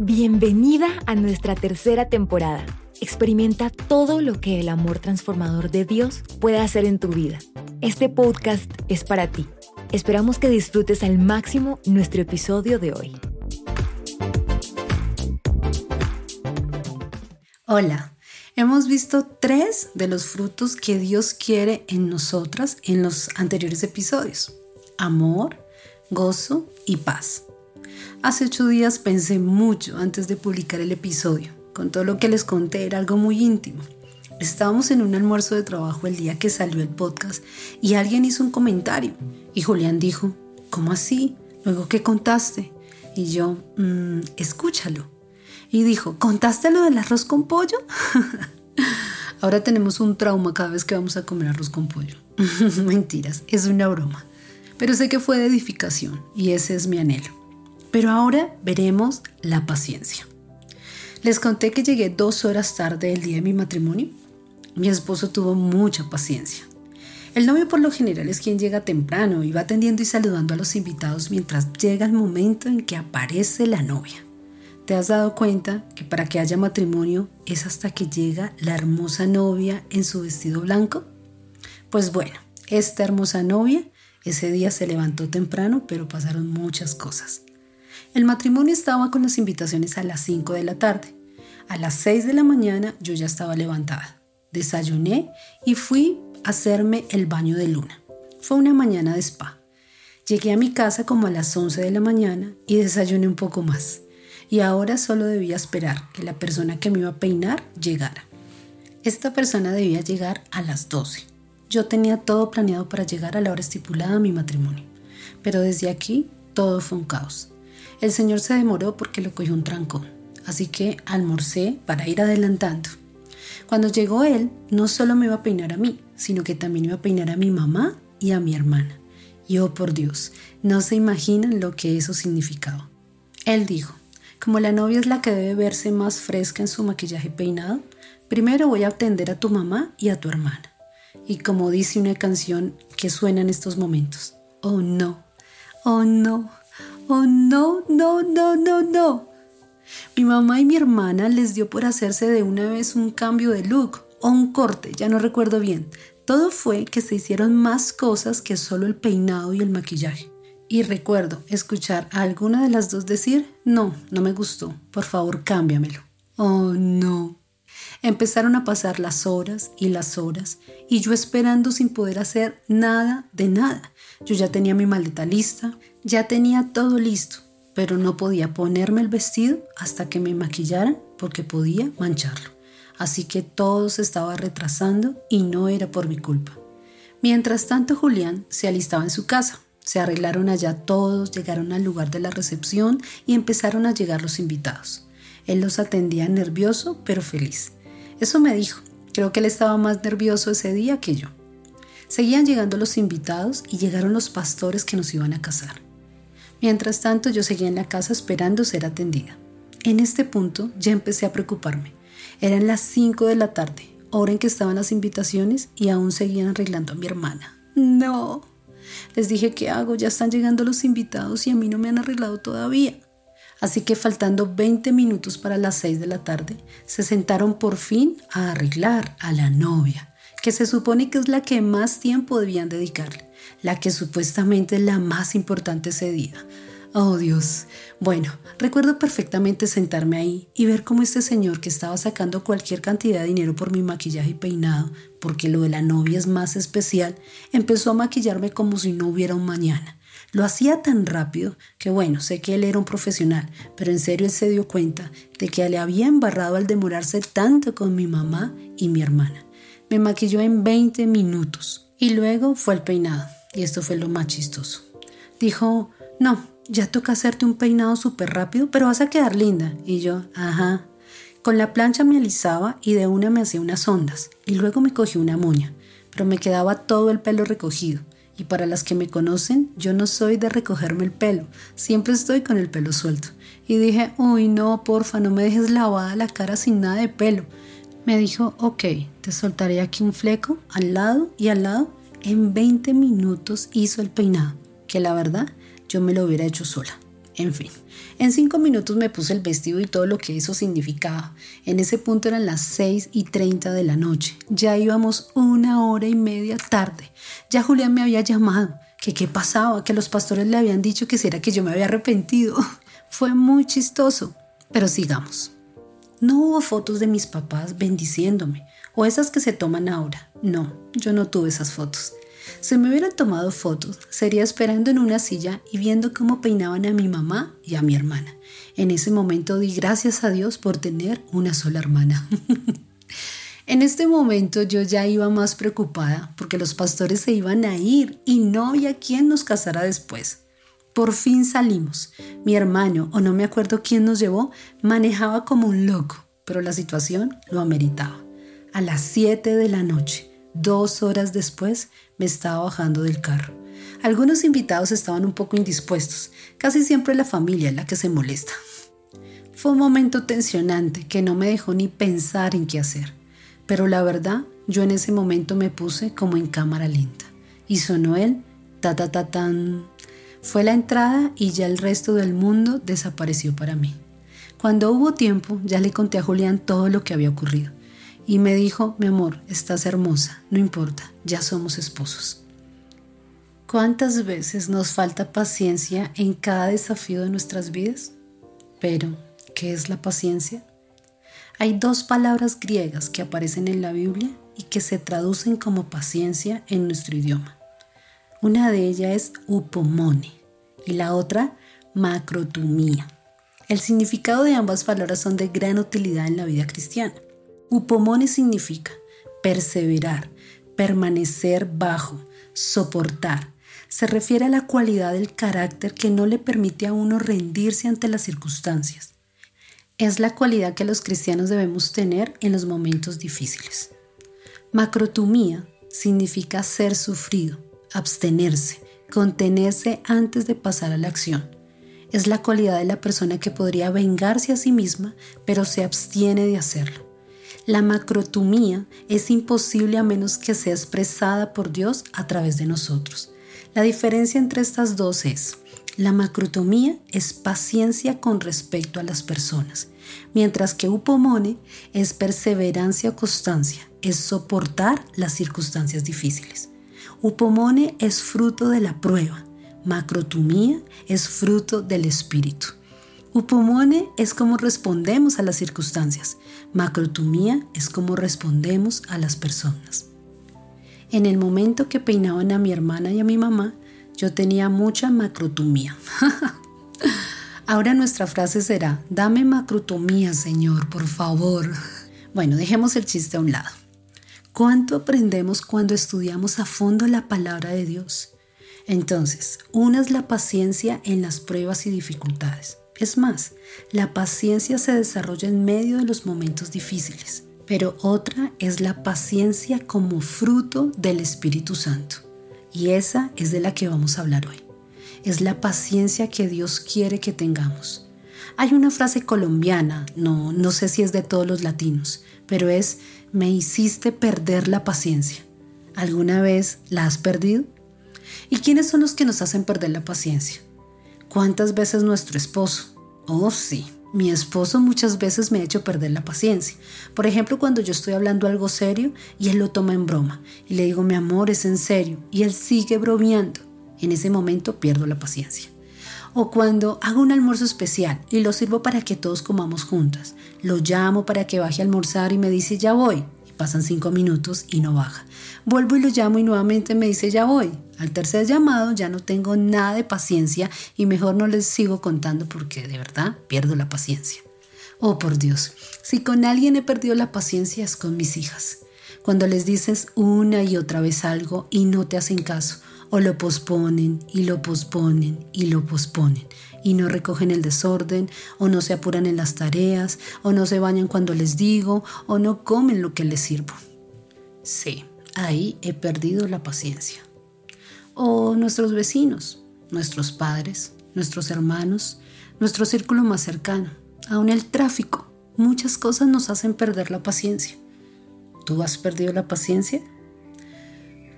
Bienvenida a nuestra tercera temporada. Experimenta todo lo que el amor transformador de Dios puede hacer en tu vida. Este podcast es para ti. Esperamos que disfrutes al máximo nuestro episodio de hoy. Hola, hemos visto tres de los frutos que Dios quiere en nosotras en los anteriores episodios. Amor, gozo y paz. Hace ocho días pensé mucho antes de publicar el episodio. Con todo lo que les conté era algo muy íntimo. Estábamos en un almuerzo de trabajo el día que salió el podcast y alguien hizo un comentario y Julián dijo, ¿cómo así? Luego, ¿qué contaste? Y yo, mmm, escúchalo. Y dijo, ¿contaste lo del arroz con pollo? Ahora tenemos un trauma cada vez que vamos a comer arroz con pollo. Mentiras, es una broma. Pero sé que fue de edificación y ese es mi anhelo. Pero ahora veremos la paciencia. Les conté que llegué dos horas tarde el día de mi matrimonio. Mi esposo tuvo mucha paciencia. El novio por lo general es quien llega temprano y va atendiendo y saludando a los invitados mientras llega el momento en que aparece la novia. ¿Te has dado cuenta que para que haya matrimonio es hasta que llega la hermosa novia en su vestido blanco? Pues bueno, esta hermosa novia ese día se levantó temprano, pero pasaron muchas cosas. El matrimonio estaba con las invitaciones a las 5 de la tarde. A las 6 de la mañana yo ya estaba levantada. Desayuné y fui a hacerme el baño de luna. Fue una mañana de spa. Llegué a mi casa como a las 11 de la mañana y desayuné un poco más. Y ahora solo debía esperar que la persona que me iba a peinar llegara. Esta persona debía llegar a las 12. Yo tenía todo planeado para llegar a la hora estipulada a mi matrimonio. Pero desde aquí todo fue un caos. El señor se demoró porque lo cogió un trancón, así que almorcé para ir adelantando. Cuando llegó él, no solo me iba a peinar a mí, sino que también iba a peinar a mi mamá y a mi hermana. Y oh por Dios, no se imaginan lo que eso significaba. Él dijo, como la novia es la que debe verse más fresca en su maquillaje peinado, primero voy a atender a tu mamá y a tu hermana. Y como dice una canción que suena en estos momentos, oh no, oh no, Oh, no, no, no, no, no. Mi mamá y mi hermana les dio por hacerse de una vez un cambio de look o un corte, ya no recuerdo bien. Todo fue que se hicieron más cosas que solo el peinado y el maquillaje. Y recuerdo escuchar a alguna de las dos decir, no, no me gustó, por favor cámbiamelo. Oh, no. Empezaron a pasar las horas y las horas y yo esperando sin poder hacer nada de nada. Yo ya tenía mi maleta lista, ya tenía todo listo, pero no podía ponerme el vestido hasta que me maquillaran porque podía mancharlo. Así que todo se estaba retrasando y no era por mi culpa. Mientras tanto Julián se alistaba en su casa. Se arreglaron allá todos, llegaron al lugar de la recepción y empezaron a llegar los invitados. Él los atendía nervioso pero feliz. Eso me dijo. Creo que él estaba más nervioso ese día que yo. Seguían llegando los invitados y llegaron los pastores que nos iban a casar. Mientras tanto yo seguía en la casa esperando ser atendida. En este punto ya empecé a preocuparme. Eran las 5 de la tarde, hora en que estaban las invitaciones y aún seguían arreglando a mi hermana. No. Les dije, ¿qué hago? Ya están llegando los invitados y a mí no me han arreglado todavía. Así que faltando 20 minutos para las 6 de la tarde, se sentaron por fin a arreglar a la novia, que se supone que es la que más tiempo debían dedicarle, la que supuestamente es la más importante ese día. Oh Dios. Bueno, recuerdo perfectamente sentarme ahí y ver cómo este señor que estaba sacando cualquier cantidad de dinero por mi maquillaje y peinado, porque lo de la novia es más especial, empezó a maquillarme como si no hubiera un mañana. Lo hacía tan rápido que bueno, sé que él era un profesional, pero en serio él se dio cuenta de que le había embarrado al demorarse tanto con mi mamá y mi hermana. Me maquilló en 20 minutos y luego fue el peinado, y esto fue lo más chistoso. Dijo, no, ya toca hacerte un peinado súper rápido, pero vas a quedar linda. Y yo, ajá. Con la plancha me alisaba y de una me hacía unas ondas, y luego me cogió una muña, pero me quedaba todo el pelo recogido. Y para las que me conocen, yo no soy de recogerme el pelo, siempre estoy con el pelo suelto. Y dije, uy, no, porfa, no me dejes lavada la cara sin nada de pelo. Me dijo, ok, te soltaré aquí un fleco al lado y al lado. En 20 minutos hizo el peinado, que la verdad yo me lo hubiera hecho sola. En fin, en cinco minutos me puse el vestido y todo lo que eso significaba. En ese punto eran las seis y treinta de la noche. Ya íbamos una hora y media tarde. Ya Julián me había llamado. Que qué pasaba, que los pastores le habían dicho que si era que yo me había arrepentido. Fue muy chistoso. Pero sigamos. No hubo fotos de mis papás bendiciéndome, o esas que se toman ahora. No, yo no tuve esas fotos. Si me hubieran tomado fotos, sería esperando en una silla y viendo cómo peinaban a mi mamá y a mi hermana. En ese momento di gracias a Dios por tener una sola hermana. en este momento yo ya iba más preocupada porque los pastores se iban a ir y no había quien nos casara después. Por fin salimos. Mi hermano, o no me acuerdo quién nos llevó, manejaba como un loco, pero la situación lo ameritaba. A las 7 de la noche, dos horas después, me estaba bajando del carro. Algunos invitados estaban un poco indispuestos. Casi siempre la familia es la que se molesta. Fue un momento tensionante que no me dejó ni pensar en qué hacer. Pero la verdad, yo en ese momento me puse como en cámara lenta. Y sonó el ta ta ta tan fue la entrada y ya el resto del mundo desapareció para mí. Cuando hubo tiempo, ya le conté a Julián todo lo que había ocurrido. Y me dijo, mi amor, estás hermosa, no importa, ya somos esposos. ¿Cuántas veces nos falta paciencia en cada desafío de nuestras vidas? Pero, ¿qué es la paciencia? Hay dos palabras griegas que aparecen en la Biblia y que se traducen como paciencia en nuestro idioma. Una de ellas es upomone y la otra macrotumía. El significado de ambas palabras son de gran utilidad en la vida cristiana. Upomone significa perseverar, permanecer bajo, soportar. Se refiere a la cualidad del carácter que no le permite a uno rendirse ante las circunstancias. Es la cualidad que los cristianos debemos tener en los momentos difíciles. Macrotumía significa ser sufrido, abstenerse, contenerse antes de pasar a la acción. Es la cualidad de la persona que podría vengarse a sí misma, pero se abstiene de hacerlo. La macrotumía es imposible a menos que sea expresada por Dios a través de nosotros. La diferencia entre estas dos es, la macrotomía es paciencia con respecto a las personas, mientras que upomone es perseverancia o constancia, es soportar las circunstancias difíciles. Upomone es fruto de la prueba. Macrotumía es fruto del espíritu. Upomone es como respondemos a las circunstancias. Macrotumía es como respondemos a las personas. En el momento que peinaban a mi hermana y a mi mamá, yo tenía mucha macrotumía. Ahora nuestra frase será, dame macrotomía, Señor, por favor. Bueno, dejemos el chiste a un lado. ¿Cuánto aprendemos cuando estudiamos a fondo la palabra de Dios? Entonces, una es la paciencia en las pruebas y dificultades. Es más, la paciencia se desarrolla en medio de los momentos difíciles, pero otra es la paciencia como fruto del Espíritu Santo. Y esa es de la que vamos a hablar hoy. Es la paciencia que Dios quiere que tengamos. Hay una frase colombiana, no, no sé si es de todos los latinos, pero es me hiciste perder la paciencia. ¿Alguna vez la has perdido? ¿Y quiénes son los que nos hacen perder la paciencia? ¿Cuántas veces nuestro esposo? Oh, sí, mi esposo muchas veces me ha hecho perder la paciencia. Por ejemplo, cuando yo estoy hablando algo serio y él lo toma en broma y le digo, mi amor, es en serio, y él sigue bromeando. En ese momento pierdo la paciencia. O cuando hago un almuerzo especial y lo sirvo para que todos comamos juntas. Lo llamo para que baje a almorzar y me dice ya voy. Y pasan cinco minutos y no baja. Vuelvo y lo llamo y nuevamente me dice ya voy. Al tercer llamado ya no tengo nada de paciencia y mejor no les sigo contando porque de verdad pierdo la paciencia. Oh por Dios, si con alguien he perdido la paciencia es con mis hijas. Cuando les dices una y otra vez algo y no te hacen caso o lo posponen y lo posponen y lo posponen y no recogen el desorden o no se apuran en las tareas o no se bañan cuando les digo o no comen lo que les sirvo. Sí, ahí he perdido la paciencia. O nuestros vecinos, nuestros padres, nuestros hermanos, nuestro círculo más cercano, aún el tráfico. Muchas cosas nos hacen perder la paciencia. ¿Tú has perdido la paciencia?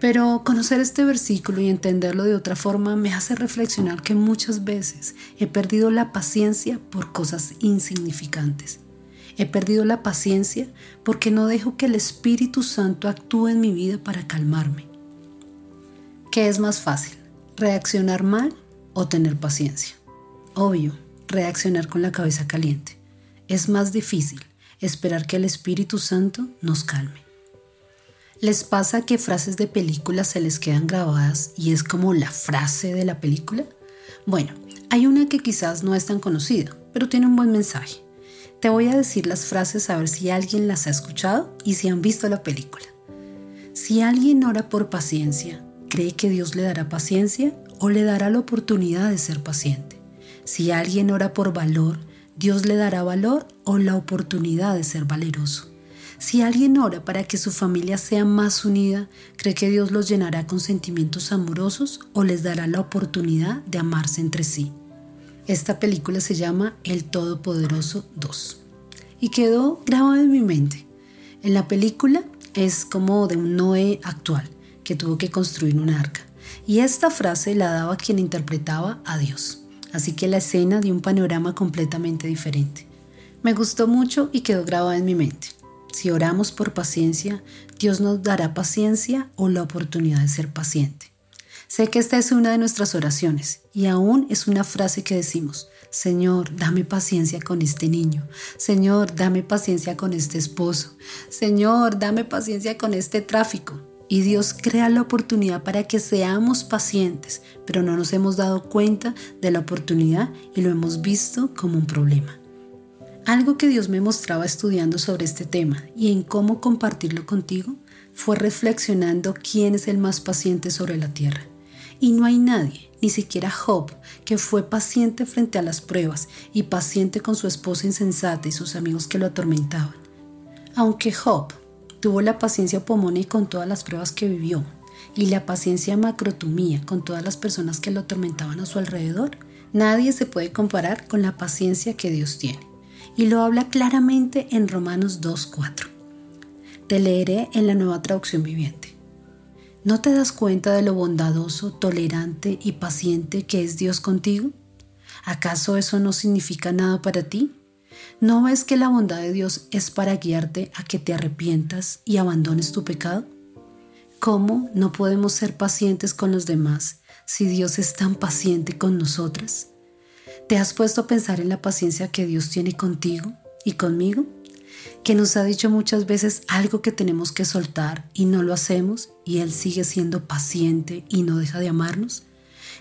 Pero conocer este versículo y entenderlo de otra forma me hace reflexionar que muchas veces he perdido la paciencia por cosas insignificantes. He perdido la paciencia porque no dejo que el Espíritu Santo actúe en mi vida para calmarme. ¿Qué es más fácil? ¿Reaccionar mal o tener paciencia? Obvio, reaccionar con la cabeza caliente. Es más difícil esperar que el Espíritu Santo nos calme. ¿Les pasa que frases de películas se les quedan grabadas y es como la frase de la película? Bueno, hay una que quizás no es tan conocida, pero tiene un buen mensaje. Te voy a decir las frases a ver si alguien las ha escuchado y si han visto la película. Si alguien ora por paciencia, ¿cree que Dios le dará paciencia o le dará la oportunidad de ser paciente? Si alguien ora por valor, Dios le dará valor o la oportunidad de ser valeroso. Si alguien ora para que su familia sea más unida, ¿cree que Dios los llenará con sentimientos amorosos o les dará la oportunidad de amarse entre sí? Esta película se llama El Todopoderoso 2 y quedó grabada en mi mente. En la película es como de un Noé actual que tuvo que construir un arca y esta frase la daba quien interpretaba a Dios. Así que la escena dio un panorama completamente diferente. Me gustó mucho y quedó grabada en mi mente. Si oramos por paciencia, Dios nos dará paciencia o la oportunidad de ser paciente. Sé que esta es una de nuestras oraciones y aún es una frase que decimos, Señor, dame paciencia con este niño. Señor, dame paciencia con este esposo. Señor, dame paciencia con este tráfico. Y Dios crea la oportunidad para que seamos pacientes, pero no nos hemos dado cuenta de la oportunidad y lo hemos visto como un problema. Algo que Dios me mostraba estudiando sobre este tema y en cómo compartirlo contigo fue reflexionando quién es el más paciente sobre la tierra. Y no hay nadie, ni siquiera Job, que fue paciente frente a las pruebas y paciente con su esposa insensata y sus amigos que lo atormentaban. Aunque Job tuvo la paciencia pomone con todas las pruebas que vivió y la paciencia macrotumía con todas las personas que lo atormentaban a su alrededor, nadie se puede comparar con la paciencia que Dios tiene y lo habla claramente en Romanos 2.4. Te leeré en la nueva traducción viviente. ¿No te das cuenta de lo bondadoso, tolerante y paciente que es Dios contigo? ¿Acaso eso no significa nada para ti? ¿No ves que la bondad de Dios es para guiarte a que te arrepientas y abandones tu pecado? ¿Cómo no podemos ser pacientes con los demás si Dios es tan paciente con nosotras? ¿Te has puesto a pensar en la paciencia que Dios tiene contigo y conmigo? Que nos ha dicho muchas veces algo que tenemos que soltar y no lo hacemos y Él sigue siendo paciente y no deja de amarnos.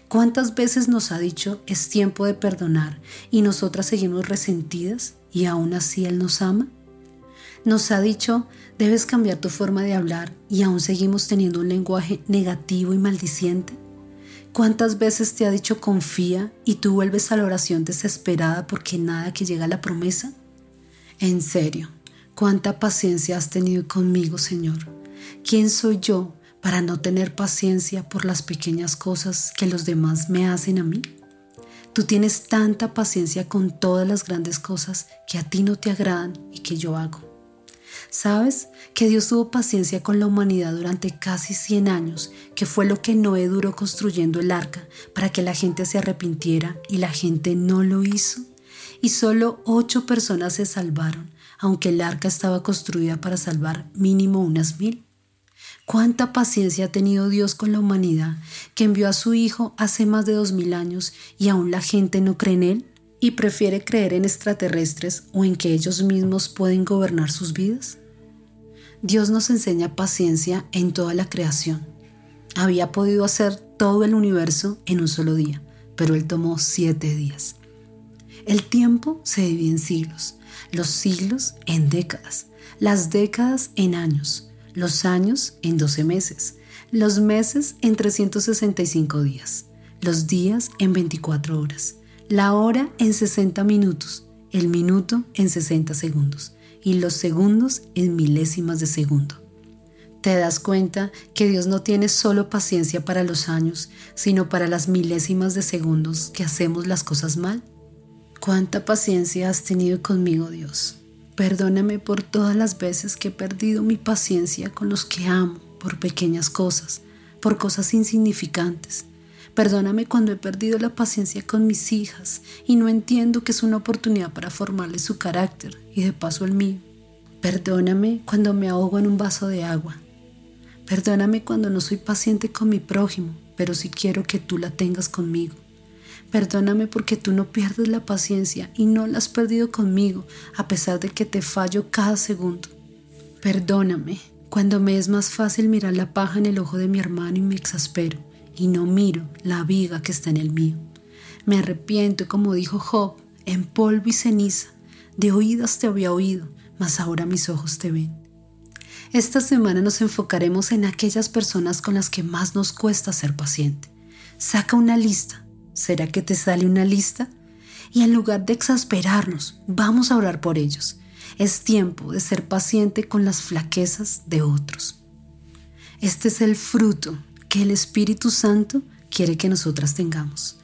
¿Cuántas veces nos ha dicho es tiempo de perdonar y nosotras seguimos resentidas y aún así Él nos ama? Nos ha dicho debes cambiar tu forma de hablar y aún seguimos teniendo un lenguaje negativo y maldiciente. ¿Cuántas veces te ha dicho confía y tú vuelves a la oración desesperada porque nada que llega a la promesa? En serio, ¿cuánta paciencia has tenido conmigo, Señor? ¿Quién soy yo para no tener paciencia por las pequeñas cosas que los demás me hacen a mí? Tú tienes tanta paciencia con todas las grandes cosas que a ti no te agradan y que yo hago. ¿Sabes? Que Dios tuvo paciencia con la humanidad durante casi 100 años, que fue lo que Noé duró construyendo el arca para que la gente se arrepintiera y la gente no lo hizo. Y solo ocho personas se salvaron, aunque el arca estaba construida para salvar mínimo unas mil. ¿Cuánta paciencia ha tenido Dios con la humanidad que envió a su Hijo hace más de dos mil años y aún la gente no cree en Él? Y prefiere creer en extraterrestres o en que ellos mismos pueden gobernar sus vidas? Dios nos enseña paciencia en toda la creación. Había podido hacer todo el universo en un solo día, pero Él tomó siete días. El tiempo se divide en siglos, los siglos en décadas, las décadas en años, los años en 12 meses, los meses en 365 días, los días en 24 horas, la hora en 60 minutos, el minuto en 60 segundos y los segundos en milésimas de segundo. ¿Te das cuenta que Dios no tiene solo paciencia para los años, sino para las milésimas de segundos que hacemos las cosas mal? ¿Cuánta paciencia has tenido conmigo, Dios? Perdóname por todas las veces que he perdido mi paciencia con los que amo por pequeñas cosas, por cosas insignificantes. Perdóname cuando he perdido la paciencia con mis hijas y no entiendo que es una oportunidad para formarles su carácter y de paso el mío. Perdóname cuando me ahogo en un vaso de agua. Perdóname cuando no soy paciente con mi prójimo, pero sí quiero que tú la tengas conmigo. Perdóname porque tú no pierdes la paciencia y no la has perdido conmigo, a pesar de que te fallo cada segundo. Perdóname cuando me es más fácil mirar la paja en el ojo de mi hermano y me exaspero, y no miro la viga que está en el mío. Me arrepiento, como dijo Job, en polvo y ceniza. De oídas te había oído, mas ahora mis ojos te ven. Esta semana nos enfocaremos en aquellas personas con las que más nos cuesta ser paciente. Saca una lista ¿Será que te sale una lista? Y en lugar de exasperarnos, vamos a orar por ellos. Es tiempo de ser paciente con las flaquezas de otros. Este es el fruto que el Espíritu Santo quiere que nosotras tengamos.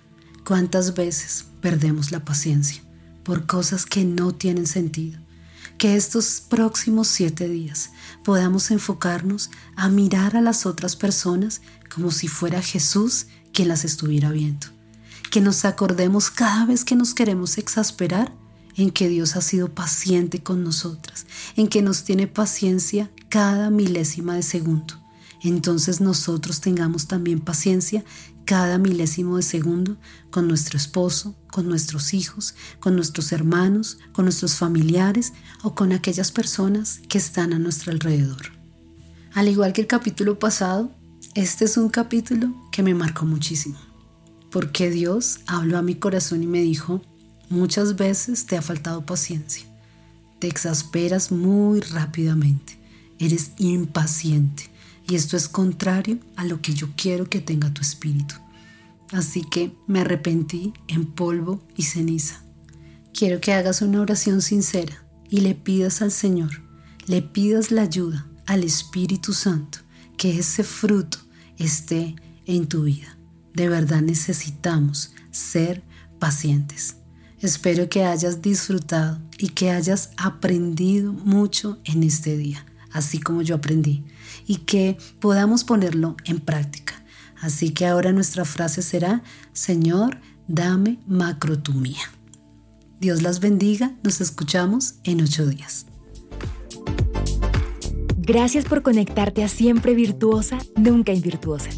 ¿Cuántas veces perdemos la paciencia por cosas que no tienen sentido? Que estos próximos siete días podamos enfocarnos a mirar a las otras personas como si fuera Jesús quien las estuviera viendo que nos acordemos cada vez que nos queremos exasperar en que Dios ha sido paciente con nosotras, en que nos tiene paciencia cada milésima de segundo. Entonces nosotros tengamos también paciencia cada milésimo de segundo con nuestro esposo, con nuestros hijos, con nuestros hermanos, con nuestros familiares o con aquellas personas que están a nuestro alrededor. Al igual que el capítulo pasado, este es un capítulo que me marcó muchísimo porque Dios habló a mi corazón y me dijo, muchas veces te ha faltado paciencia, te exasperas muy rápidamente, eres impaciente y esto es contrario a lo que yo quiero que tenga tu espíritu. Así que me arrepentí en polvo y ceniza. Quiero que hagas una oración sincera y le pidas al Señor, le pidas la ayuda al Espíritu Santo, que ese fruto esté en tu vida de verdad necesitamos ser pacientes. Espero que hayas disfrutado y que hayas aprendido mucho en este día, así como yo aprendí, y que podamos ponerlo en práctica. Así que ahora nuestra frase será, Señor, dame macrotumía. Dios las bendiga, nos escuchamos en ocho días. Gracias por conectarte a Siempre Virtuosa, Nunca Invirtuosa.